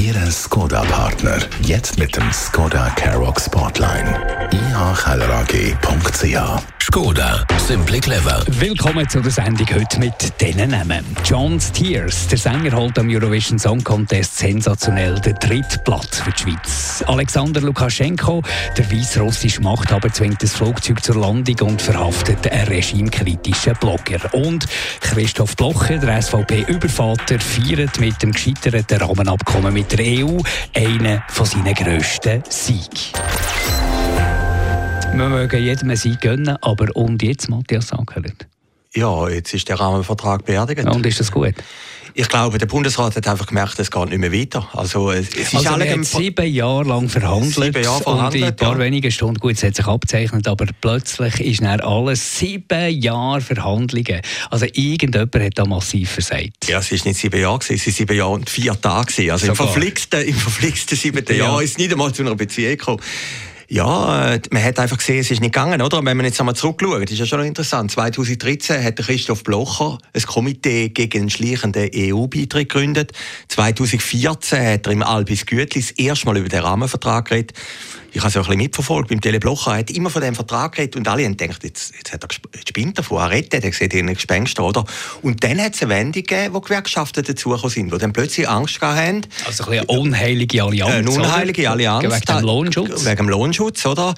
Ihre Skoda-Partner. Jetzt mit dem Skoda Karoq Spotline. ihkellerag.ch Skoda, simply clever. Willkommen zu der Sendung heute mit diesen Namen. John Steers, der Sänger, holt am Eurovision Song Contest sensationell den dritten Platz für die Schweiz. Alexander Lukaschenko, der weißrussische Machthaber, zwingt das Flugzeug zur Landung und verhaftet einen regimekritischen Blogger. Und Christoph Blocher, der SVP-Übervater, feiert mit dem gescheiterten Rahmenabkommen mit der EU einen von seinen grössten Siegen. Wir mögen jedem Sieg gönnen, aber und jetzt, Matthias Sackeret? Ja, jetzt ist der Rahmenvertrag beerdigt. Und ist das gut? Ich glaube, der Bundesrat hat einfach gemerkt, es geht nicht mehr weiter. Also, es ist also alle hat sieben Jahre lang verhandelt, sieben Jahre verhandelt und in ein paar ja. wenigen Stunden, gut, es hat sich abzeichnet, aber plötzlich ist dann alles sieben Jahre Verhandlungen. Also irgendjemand hat da massiv versagt. Ja, es war nicht sieben Jahre, es waren sieben Jahre und vier Tage. Also im verflixten, im verflixten siebten ja. Jahr ist es nicht einmal zu einer Beziehung gekommen. Ja, äh, man hat einfach gesehen, es ist nicht gegangen, oder? Wenn man jetzt einmal zurückschaut, ist ja schon interessant. 2013 hat Christoph Blocher ein Komitee gegen einen schleichenden EU-Beitritt gegründet. 2014 hat er im Albis Gütli das erste Mal über den Rahmenvertrag geredet ich habe es auch ein bisschen mitverfolgt beim Teleblocher, er hat immer von dem Vertrag geredet und alle haben gedacht, jetzt, jetzt hat er gespinnt davon, er rettet, er sieht einen Gespenster, oder? Und dann hat es eine Wendung gegeben, wo Gewerkschaften dazugekommen sind, die dann plötzlich Angst haben. Also ein eine unheilige Allianz, Eine unheilige Allianz. Wegen dem Lohnschutz. Wegen dem Lohnschutz, oder?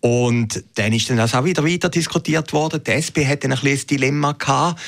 Und dann ist dann das auch wieder weiter diskutiert worden. Die SP hat dann ein ein Dilemma gehabt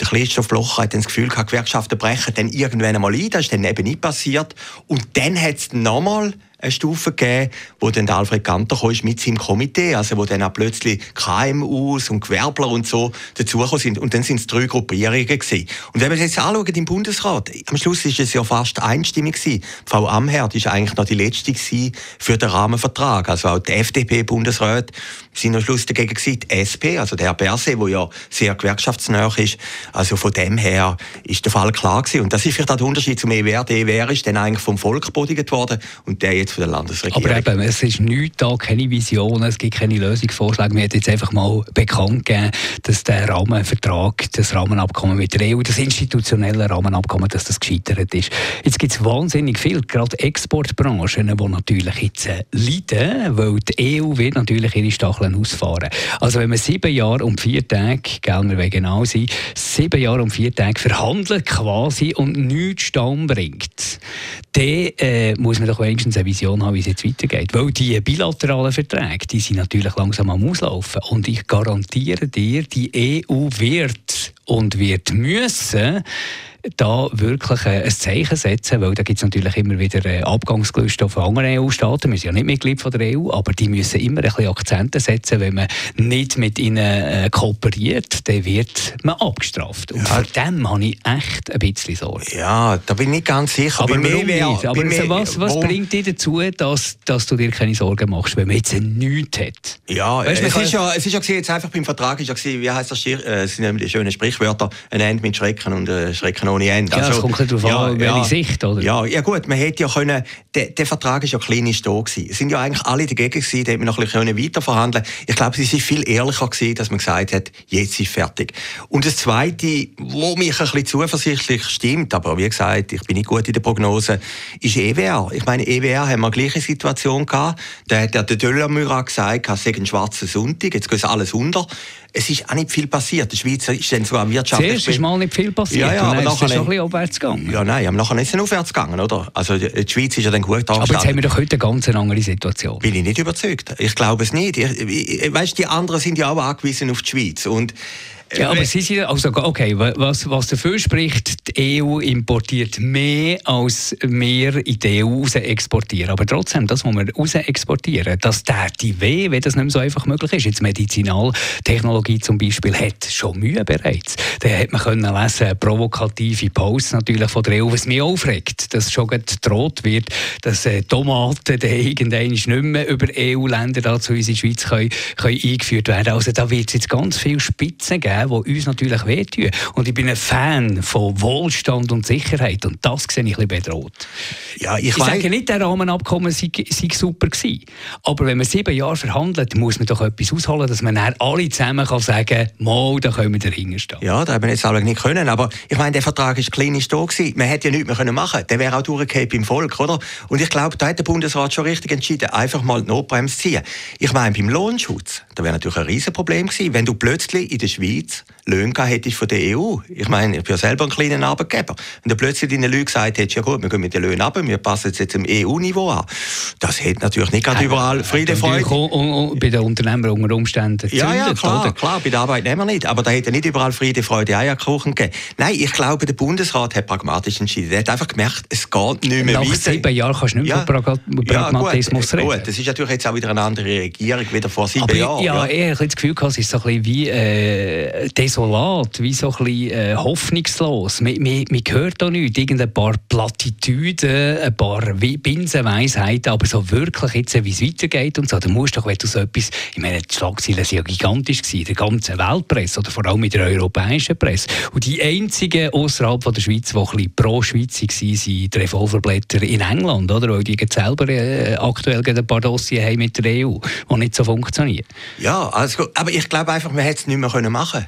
der Christoph Blocher hat dann das Gefühl gehabt, Gewerkschaften brechen dann irgendwann einmal ein. Das ist dann eben nicht passiert. Und dann hat es nochmal eine Stufe gegeben, wo dann Alfred Ganter kam mit seinem Komitee, also wo dann auch plötzlich KMUs und Gewerbler und so dazugekommen sind. Und dann sind es drei Gruppierungen gewesen. Und wenn wir jetzt anschauen im Bundesrat, am Schluss ist es ja fast einstimmig gewesen. Frau Amherd ist eigentlich noch die letzte gewesen für den Rahmenvertrag. Also auch die FDP-Bundesrat am Schluss dagegen gewesen. Die SP, also der Herr Berse, der ja sehr gewerkschaftsnah ist. Also von dem her ist der Fall klar gewesen. Und das ist vielleicht auch der Unterschied zum EWR. Der EWR ist dann eigentlich vom Volk bodigt worden und der jetzt von der Landesregierung. Aber eben, es ist nichts da, keine Vision, es gibt keine Lösungsvorschläge. Wir haben jetzt einfach mal bekannt gegeben, dass der Rahmenvertrag, das Rahmenabkommen mit der EU, das institutionelle Rahmenabkommen, dass das gescheitert ist. Jetzt gibt es wahnsinnig viel, gerade Exportbranchen, die natürlich jetzt äh, leiden, weil die EU wird natürlich ihre Stacheln ausfahren. Also wenn man sieben Jahre und vier Tage, gell, wir genau sein, sieben Jahre und vier Tage verhandelt quasi und nichts Stamm bringt, dann äh, muss man doch wenigstens eine Vision haben, wie es jetzt weitergeht. Weil die bilateralen Verträge, die sind natürlich langsam am Auslaufen. Und ich garantiere dir, die EU wird und wird müssen da wirklich äh, ein Zeichen setzen, weil da gibt es natürlich immer wieder äh, Abgangsgelüste von anderen EU-Staaten. Wir sind ja nicht Mitglied von der EU, aber die müssen immer ein bisschen Akzente setzen. Wenn man nicht mit ihnen äh, kooperiert, dann wird man abgestraft. Und ja. vor dem habe ich echt ein bisschen Sorge. Ja, da bin ich ganz sicher. Aber, mir, nicht? aber mir, was, was bringt dich dazu, dass, dass du dir keine Sorgen machst, wenn man jetzt nichts hat? Ja, weißt, es, ist ja es ist ja jetzt einfach beim Vertrag, ist ja gewesen, wie heißt das, es sind die schönen Sprichwörter, ein Ende mit Schrecken und ein Schrecken ohne Ende. Also, ja, es kommt darauf ja, an, welche ja, Sicht, oder? Ja, ja gut, man hätte ja können, der, der Vertrag ist ja klinisch da gewesen. Es sind ja eigentlich alle dagegen gewesen, da hätte man noch ein bisschen weiter verhandeln Ich glaube, es ist viel ehrlicher gewesen, dass man gesagt hat, jetzt ist fertig. Und das Zweite, wo mich ein bisschen zuversichtlich stimmt, aber wie gesagt, ich bin nicht gut in der Prognose, ist EWR. Ich meine, EWR haben wir eine gleiche Situation gehabt. Da hat der Döllermüller gesagt, es sei ein schwarzer Sonntag, jetzt geht alles unter es ist auch nicht viel passiert. Die Schweiz ist dann sogar wirtschaftlich... Zuerst ist mal nicht viel passiert ja, ja, aber nachher ist schon ein bisschen gegangen. Ja, nein, nachher ist es aufwärts gegangen, oder? Also die Schweiz ist ja dann gut Aber jetzt haben wir doch heute eine ganz andere Situation. Bin ich nicht überzeugt. Ich glaube es nicht. Ich, ich, weißt, die anderen sind ja auch angewiesen auf die Schweiz und ja, aber Sie sind, also, okay, was, was dafür spricht, die EU importiert mehr, als wir in die EU raus exportieren. Aber trotzdem, das, was wir raus exportieren, das täte weh, wenn das nicht mehr so einfach möglich ist. Jetzt Medizinaltechnologie zum Beispiel hat schon Mühe bereits. Da hat man können lesen, provokative Posts natürlich von der EU, was mich aufregt, dass schon gedroht wird, dass äh, Tomaten irgendwann nicht mehr über EU-Länder zu uns in die Schweiz können, können eingeführt werden. Also da wird es jetzt ganz viele Spitzen geben geben, die uns natürlich wehtun. Und ich bin ein Fan von Wohlstand und Sicherheit und das sehe ich ein bisschen bedroht. Ja, ich, ich sage nicht, der Rahmenabkommen sei, sei super gewesen. Aber wenn man sieben Jahre verhandelt, muss man doch etwas ausholen, dass man dann alle zusammen kann sagen kann, da können wir dahinter stehen. Ja, da haben wir jetzt alle nicht können. Aber ich meine, der Vertrag war klinisch da gewesen. Man hätte ja nichts mehr machen können. Der wäre auch durchgekehrt im Volk, oder? Und ich glaube, da hat der Bundesrat schon richtig entschieden, einfach mal die Notbremse ziehen. Ich meine, beim Lohnschutz, da wäre natürlich ein Riesenproblem gewesen, wenn du plötzlich in der Schweiz Löhne hättest von der EU. Ich meine, ich bin ja selber ein kleiner Arbeitgeber. Wenn du plötzlich deinen Leuten gesagt hättest, ja gut, wir gehen mit den Löhnen ab, wir passen es jetzt im EU-Niveau an. Das hätte natürlich nicht gerade überall Friede, Freude. bei den Unternehmern unter Umständen Ja, ja, klar, oder? klar, bei den Arbeitnehmern nicht. Aber da hätte nicht überall Friede, Freude, Eierkuchen gegeben. Nein, ich glaube, der Bundesrat hat pragmatisch entschieden. Er hat einfach gemerkt, es geht nicht mehr Nach weiter. Nach sieben Jahren kannst du nicht mehr ja. von Pragmatismus ja, gut, reden. Gut, das ist natürlich jetzt auch wieder eine andere Regierung, wieder vor sieben Aber Jahren. Ja, ja. eher das Gefühl, es ist so ein bisschen wie äh, desolat, wie so ein bisschen äh, hoffnungslos. Man, man, man hört da nichts, irgendein paar Plattitüden, ein paar Binsenweisheiten, aber so wirklich jetzt, wie es weitergeht und so, da musst du doch, wenn du so etwas, ich meine, die Schlagzeilen waren ja gigantisch gewesen, der ganzen Weltpresse oder vor allem in der europäischen Presse. Und die einzigen außerhalb der Schweiz, die ein bisschen pro Schweiz waren, sind die Revolverblätter in England, oder? Weil die selber äh, aktuell ein paar Dossiers haben mit der EU, die nicht so funktionieren. Ja, also, aber ich glaube einfach, man hätte es nicht mehr machen können.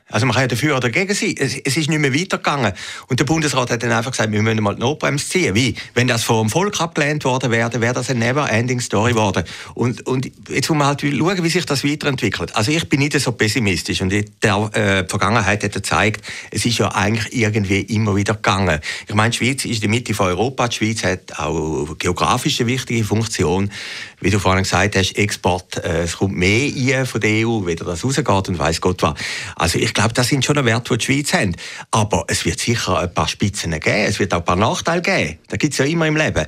Also man kann ja dafür oder dagegen sein. Es, es, ist nicht mehr weitergegangen. Und der Bundesrat hat dann einfach gesagt, wir müssen mal die Notbremse ziehen. Wie? Wenn das vom Volk abgelehnt worden wäre, wäre das eine never-ending Story geworden. Und, und jetzt muss man halt schauen, wie sich das weiterentwickelt. Also ich bin nicht so pessimistisch. Und der äh, Vergangenheit hat gezeigt, es ist ja eigentlich irgendwie immer wieder gegangen. Ich meine, die Schweiz ist die Mitte von Europa. Die Schweiz hat auch geografisch eine wichtige Funktion. Wie du vorhin gesagt hast, Export, äh, es kommt mehr ein von der EU, weder das rausgeht und weiß Gott was. Also ich glaube, das sind schon Werte, die die Schweiz haben. Aber es wird sicher ein paar Spitzen geben, es wird auch ein paar Nachteile geben. Da gibt es ja immer im Leben.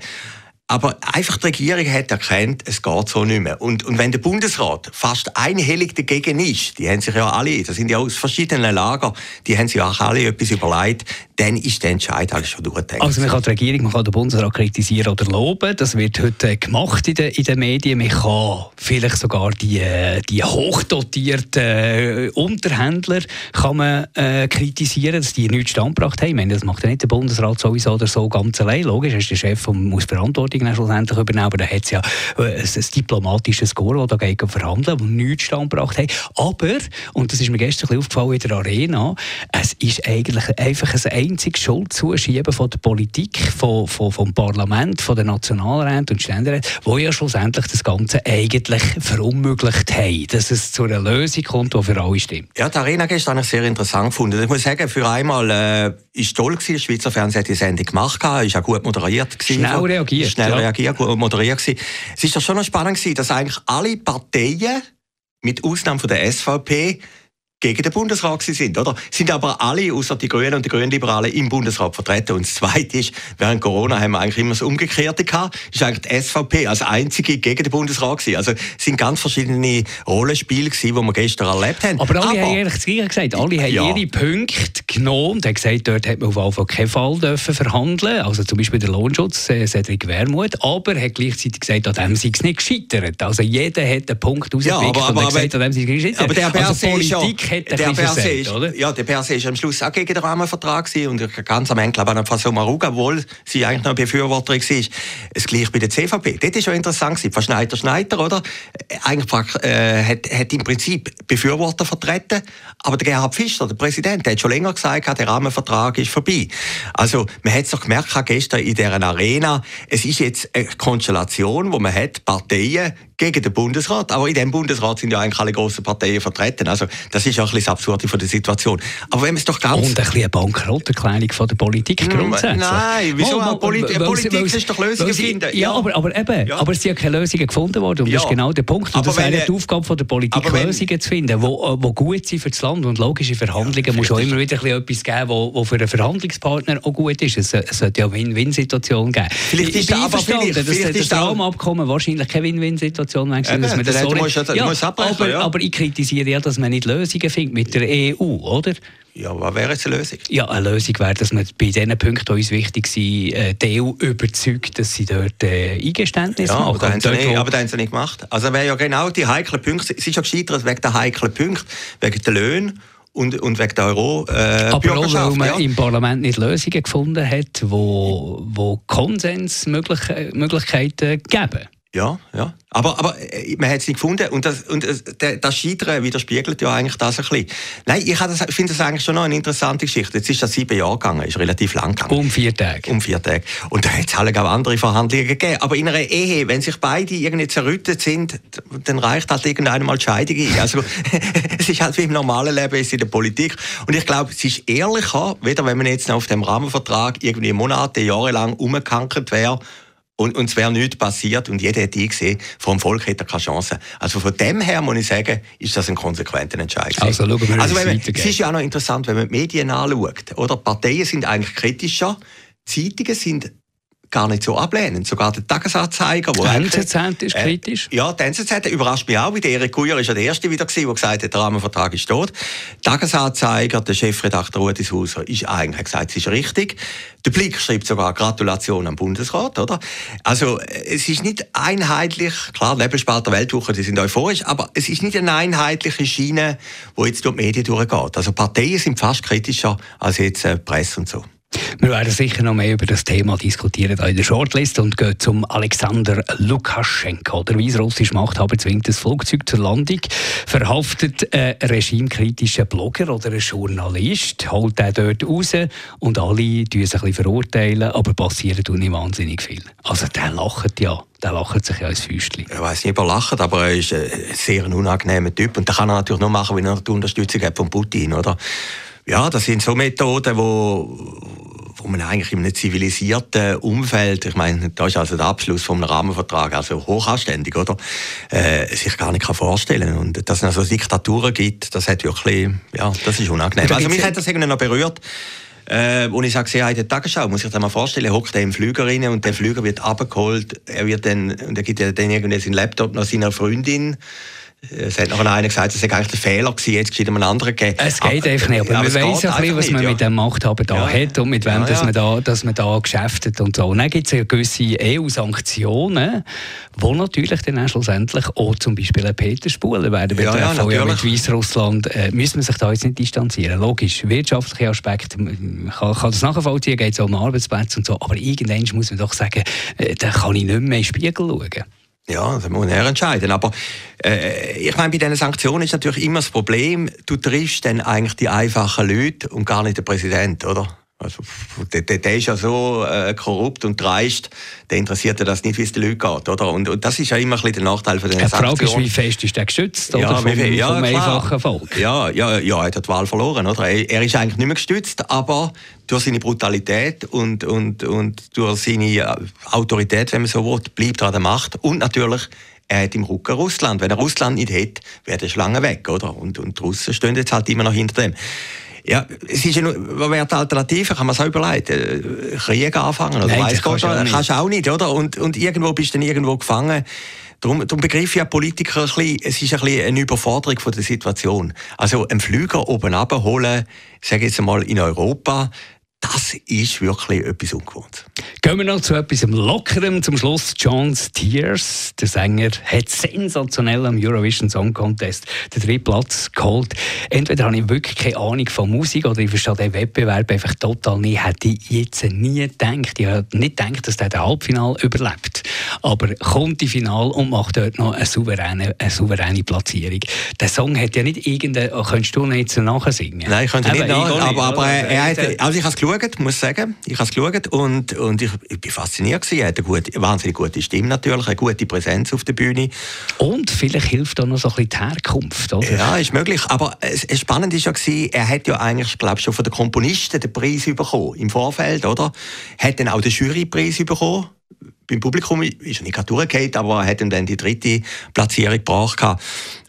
Aber einfach die Regierung hat erkannt, es geht so nicht mehr. Und, und wenn der Bundesrat fast einhellig dagegen ist, die haben sich ja alle, das sind ja aus verschiedenen Lagern, die haben sich auch alle etwas überlegt, dann ist der Entscheid alles schon durchgedacht. Also man kann die Regierung, man kann den Bundesrat kritisieren oder loben, das wird heute gemacht in den, in den Medien. Man kann vielleicht sogar die, die hochdotierten äh, Unterhändler kann man, äh, kritisieren, dass die nichts standgebracht haben. Ich meine, das macht ja nicht der Bundesrat sowieso oder so ganz allein. Logisch, er ist der Chef und muss Verantwortung schlussendlich übernehmen, aber da hat es ja äh, ein, ein diplomatisches Score, das da geht verhandeln, das nichts standgebracht hat. Aber, und das ist mir gestern ein bisschen aufgefallen in der Arena, es ist eigentlich einfach ein einzige Schuldzuschieben von der Politik, von, von, vom Parlament, von den Nationalräten und Ständeräten, die ja schlussendlich das Ganze eigentlich verunmöglicht haben, dass es zu einer Lösung kommt, die für alle stimmt. Ja, die Arena gestern habe ich sehr interessant gefunden. Ich muss sagen, für einmal äh, ist toll gewesen, der Schweizer Fernsehen hat die Sendung gemacht, ist auch gut moderiert gewesen. Schnell reagiert. Schnell ja. reagiert, gut moderiert gewesen. Es ist doch schon noch spannend gewesen, dass eigentlich alle Parteien, mit Ausnahme von der SVP, gegen den Bundesrat sind, oder? Sind aber alle, außer die Grünen und die Grünliberalen, im Bundesrat vertreten. Und das Zweite ist, während Corona haben wir eigentlich immer das Umgekehrte gehabt, ist eigentlich die SVP als einzige gegen den Bundesrat gewesen. Also, es sind ganz verschiedene Rollenspiele gewesen, die wir gestern erlebt haben. Aber alle aber, haben eigentlich das Gleiche gesagt. Alle haben ja. ihre Punkte genommen und haben gesagt, dort hat man auf jeden Fall keinen Fall dürfen verhandeln Also zum Beispiel der Lohnschutz, äh, Cedric Wermuth, aber hat gleichzeitig gesagt, an dem sei es nicht gescheitert. Also jeder hat einen Punkt rausgepickt ja, aber, aber, und hat gesagt, an dem sei es nicht gescheitert. Aber der also Politik hat der per se ist, oder? Ja, der per se ist am Schluss auch gegen den Rahmenvertrag und ganz am Ende, glaube ich, Faso Maruga, obwohl sie eigentlich noch eine Befürworterin war. Es gleich bei der CVP. Das war schon interessant. Von Schneider Schneider, oder? Eigentlich äh, hat, hat im Prinzip Befürworter vertreten, aber der Gerhard Fischer, der Präsident, der hat schon länger gesagt, der Rahmenvertrag ist vorbei. Also, man hat es doch gemerkt gestern in dieser Arena, es ist jetzt eine Konstellation, wo man hat Parteien gegen den Bundesrat. Aber in dem Bundesrat sind ja eigentlich alle grossen Parteien vertreten. Also das ist ja ein bisschen das Absurde von der Situation. Aber wenn es doch ganz... Und ein bisschen eine Bankrotterklärung von der Politik grundsätzlich. Nein, wieso? Mal, mal, Polit Politik weil, ist doch Lösungen finden. Ja, aber, aber eben, ja. aber es sind ja keine Lösungen gefunden worden. Und ja. das ist genau der Punkt. Und aber das wäre die Aufgabe von der Politik, wenn, Lösungen zu finden, die wo, wo gut sind für das Land. Und logische Verhandlungen ja, muss auch immer wieder etwas geben, wo, wo für einen Verhandlungspartner auch gut ist. Es, es sollte ja eine Win-Win-Situation geben. Vielleicht ich, ich bin einverstanden, dass das Rahmenabkommen wahrscheinlich keine Win-Win-Situation wäre gewesen, dass man das, das so nicht... Ja, ja, aber, ja. aber ich kritisiere ja, dass man nicht Lösungen findet mit der EU, oder? Ja, was wäre jetzt eine Lösung? Ja, eine Lösung wäre, dass man bei den Punkten, die uns wichtig sind, äh, die EU überzeugt, dass sie dort äh, Eingeständnisse ja, machen. Aber, nicht, aber das haben sie nicht gemacht. Also wäre ja genau die heiklen Punkte, es ist ja gescheitert wegen der heiklen Punkte, wegen der Löhne und, und wegen der Euro äh, Aber auch, weil man ja. im Parlament nicht Lösungen gefunden hat, wo, wo Konsensmöglichkeiten geben. Ja, ja. Aber, aber äh, man hat es nicht gefunden und das, und das Scheitern widerspiegelt ja eigentlich das ein bisschen. Nein, ich, finde das eigentlich schon noch eine interessante Geschichte. Jetzt ist das sieben Jahre gegangen, ist relativ lang gegangen. Um vier Tage. Um vier Tage. Und da hat es halt auch andere Verhandlungen gegeben. Aber in einer Ehe, wenn sich beide irgendwie zerrüttet sind, dann reicht halt irgendwann mal die Scheidung ein. Also, es ist halt wie im normalen Leben, ist in der Politik. Und ich glaube, es ist ehrlicher, weder wenn man jetzt auf dem Rahmenvertrag irgendwie Monate, Jahre lang umgekankert wäre und, und es wäre nichts passiert und jeder hätte gesehen, vom Volk hätte er keine Chance. Also von dem her muss ich sagen, ist das ein konsequenter Entscheid. Also schauen wir also wenn man, Es ist ja auch noch interessant, wenn man die Medien anschaut. Oder? Parteien sind eigentlich kritischer, Zeitungen sind gar nicht so ablehnend. Sogar der Tagesanzeiger, wo Der NZZ ist äh, kritisch. Ja, der NZZ überrascht mich auch, weil der Erik Guyer ist ja der Erste wieder gewesen, der gesagt hat, der Rahmenvertrag ist tot. Tagesanzeiger, der Chefredakteur Rudis Hauser, ist eigentlich gesagt, es ist richtig. Der Blick schreibt sogar Gratulation am Bundesrat, oder? Also, es ist nicht einheitlich, klar, Nebelspalter Weltwoche, die sind euphorisch, aber es ist nicht eine einheitliche Schiene, die jetzt durch die Medien durchgeht. Also, Parteien sind fast kritischer als jetzt äh, Presse und so. Wir werden sicher noch mehr über das Thema diskutieren in der Shortlist und gehen zum Alexander Lukaschenko. Der weißrussische Machthaber zwingt das Flugzeug zur Landung, verhaftet einen regimekritischen Blogger oder einen Journalist, holt den dort raus und alle tun sich ein verurteilen, aber passiert nicht wahnsinnig viel. Also der lacht ja der lacht sich ja ins Füßchen. Ich weiß nicht, ob er lacht, aber er ist ein sehr unangenehmer Typ. Und das kann er natürlich nur machen, wenn er die Unterstützung hat von Putin, oder? Ja, das sind so Methoden, wo, wo man eigentlich in einem zivilisierten Umfeld, ich meine, da ist also der Abschluss vom Rahmenvertrag, also hochanständig, oder, äh, sich gar nicht kann vorstellen Und dass es also Diktaturen gibt, das hat wirklich, ja, das ist unangenehm. Also mich hat das irgendwie noch berührt. Äh, und ich sage, ja, in der Tagesschau, muss ich dir mal vorstellen, hockt er im Flüger rein und der Flüger wird abgeholt, er wird dann, und er gibt dann irgendwie seinen Laptop noch seiner Freundin, es hat noch einer gesagt, es sei eigentlich der Fehler gewesen, jetzt geschieht einem anderen gegeben. Es geht einfach nicht, aber, aber man weiß ein bisschen, was man nicht, mit dem Machthaber da ja. hat und mit wem ja, dass, man da, dass man da geschäftet und so. Und dann gibt es ja gewisse EU-Sanktionen, wo natürlich dann auch schlussendlich auch zum Beispiel ein Peter Spuler werden betreffen. Ja, ja, mit Weißrussland äh, müssen wir sich da jetzt nicht distanzieren. Logisch, wirtschaftliche Aspekte, kann, kann das nachvollziehen, geht es um Arbeitsplätze und so, aber irgendwann muss man doch sagen, äh, da kann ich nicht mehr in den Spiegel schauen. Ja, das muss er entscheiden. Aber äh, ich meine, bei diesen Sanktionen ist natürlich immer das Problem, du triffst dann eigentlich die einfachen Leute und gar nicht den Präsident, oder? Also, der, der, ist ja so äh, korrupt und dreist, der interessiert ja das nicht, wie es den Leuten geht. Oder? Und, und das ist ja immer ein bisschen der Nachteil von den Die Frage ist, wie fest ist der geschützt oder ja, vom, wie, ja, vom einfachen Volk? Ja, ja, ja, er hat die Wahl verloren. Oder? Er, er ist eigentlich nicht mehr gestützt, aber durch seine Brutalität und, und, und durch seine äh, Autorität, wenn man so will, bleibt er an der Macht. Und natürlich er hat im Rücken Russland. Wenn er Russland nicht hätte, wäre der Schlange weg, oder? Und, und die Russen stehen jetzt halt immer noch hinter dem. Ja, es ist ja nur, was wäre die Alternative? Kann man sich auch überlegen. Krieg anfangen? Oder Nein, weiss Gott, kannst, kannst du auch nicht, oder? Und, und irgendwo bist du dann irgendwo gefangen. Darum, darum begreife ich ja Politiker ein bisschen, es ist ein bisschen eine Überforderung von der Situation. Also einen Flüger oben abholen, sage jetzt einmal in Europa, das ist wirklich etwas ungewohnt. Gehen wir noch zu etwas Lockerem zum Schluss. John Steers, der Sänger, hat sensationell am Eurovision Song Contest den dritten Platz geholt. Entweder habe ich wirklich keine Ahnung von Musik oder ich verstehe den Wettbewerb einfach total nicht. Hätte ich jetzt nie gedacht. Ich habe nicht gedacht, dass der das Halbfinale überlebt. Aber kommt im Finale und macht dort noch eine souveräne, eine souveräne Platzierung. Der Song hat ja nicht irgendeine, könntest du nicht nachsingen? Nein, ich könnte nicht nach, aber, aber er, hat, also ich habe es geschaut, muss sagen. Ich habe es geschaut und, und ich, ich bin fasziniert gewesen. Er hat eine, gute, eine wahnsinnig gute Stimme natürlich, eine gute Präsenz auf der Bühne. Und vielleicht hilft auch noch so ein bisschen die Herkunft, oder? Ja, ist möglich. Aber es, es spannend ist ja gewesen, er hat ja eigentlich, glaube schon von den Komponisten den Preis bekommen im Vorfeld, oder? Hat dann auch den Jurypreis bekommen beim Publikum ist er nicht durchgefallen, aber er hat dann die dritte Platzierung gebracht.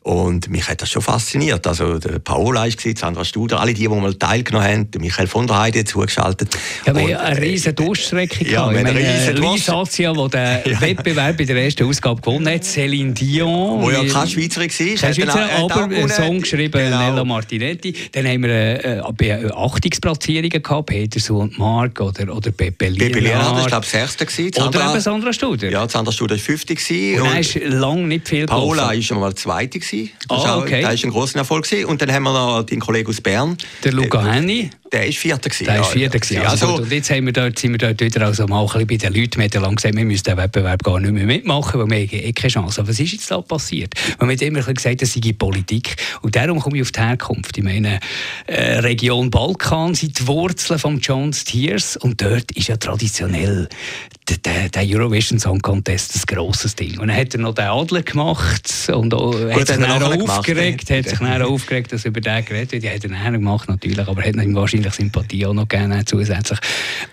Und mich hat das schon fasziniert. Also, der Paola war es, Sandra Studer, alle die, die mal teilgenommen haben, der Michael von der Heide zugeschaltet. Ja, wir haben eine riesige Durchstrecke ja, gehabt. Ich meine, Luis Azia, der den ja. Wettbewerb bei der ersten Ausgabe gewonnen hat, Céline Dion. Wo ja kein Schweizerin war. Kein Schweizer, aber einen Song geschrieben, genau. Nella Martinetti. Dann haben wir äh, äh, Achtungsplatzierungen gehabt, Peterson und Mark oder, oder Pepe Lienhardt. Pepe Lienhardt war, glaube ich, das Sechste. Oder eben Sandra Studer. Ja, Sandra Studer war Fünfte. Und, und dann ist lange nicht viel Paola war schon mal Zweite gewesen. Das, ah, okay. war ein grosser Erfolg. Gewesen. Und dann haben wir noch den Kollegen aus Bern. Der Luca Henny. Der ist Vierter gewesen. Der ist Vierter gewesen. Also, also, und jetzt haben wir dort, sind wir dort wieder also mal ein bei den Leuten. Wir haben lang gesagt, wir müssen den Wettbewerb gar nicht mehr mitmachen, weil wir haben eh keine Chance. Aber was ist jetzt da passiert? Man hat immer gesagt, das sei Politik. Und darum komme ich auf die Herkunft. Ich meine, äh, Region Balkan sind die Wurzeln von John Stiers und dort ist ja traditionell der, der Eurovision Song Contest ein grosses Ding. Und dann hat er noch den Adler gemacht und auch, hat sich dann aufgeregt, gemacht, hat sich dann aufgeregt, dass über den geredet wird. Ja, hat er dann gemacht natürlich, aber hat ihm wahrscheinlich Sympathie auch noch gerne zusätzlich.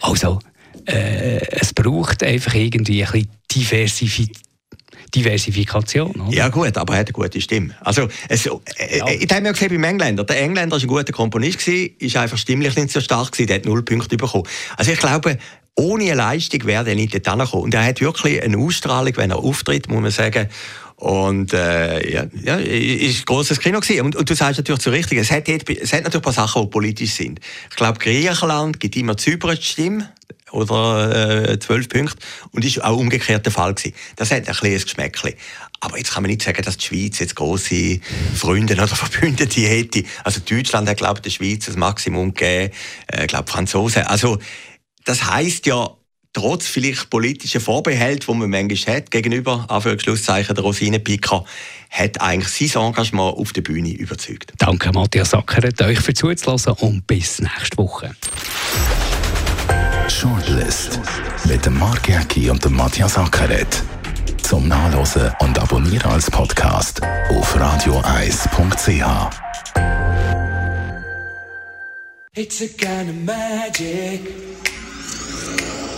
Also, äh, es braucht einfach irgendwie ein bisschen Diversifizierung Diversifikation. Oder? Ja gut, aber er hat eine gute Stimme. Also, es, äh, ja. ich habe ja gesehen beim Engländer, der Engländer war ein guter Komponist, gewesen, ist einfach stimmlich nicht so stark, gewesen, der hat null Punkte bekommen. Also ich glaube, ohne eine Leistung wäre er nicht gekommen. Und er hat wirklich eine Ausstrahlung, wenn er auftritt, muss man sagen. Und äh, ja, ja, ist ein grosses Kino gewesen. Und, und du sagst natürlich zu richtig, es hat, es hat natürlich ein paar Sachen, die politisch sind. Ich glaube, Griechenland gibt immer Zypern Stimme oder äh, 12 Punkte und ist auch umgekehrt der Fall gewesen. Das hat ein kleines Geschmäckchen. Aber jetzt kann man nicht sagen, dass die Schweiz jetzt große Freunde oder Verbündete hätte. Also Deutschland hat, glaube ich, der Schweiz das Maximum gegeben. Äh, glaube Franzosen. Also das heißt ja, trotz vielleicht politischer Vorbehalte, die man manchmal hat, gegenüber, Anführungszeichen, der Rosinenpicker, hat eigentlich sein Engagement auf der Bühne überzeugt. Danke, Matthias Sackeret, euch für zuzulassen und bis nächste Woche. Shortlist mit dem Mark Jäcki und dem Matthias Ackeret. Zum Nachlesen und Abonnieren als Podcast auf radioeis.ch. It's a kind of magic.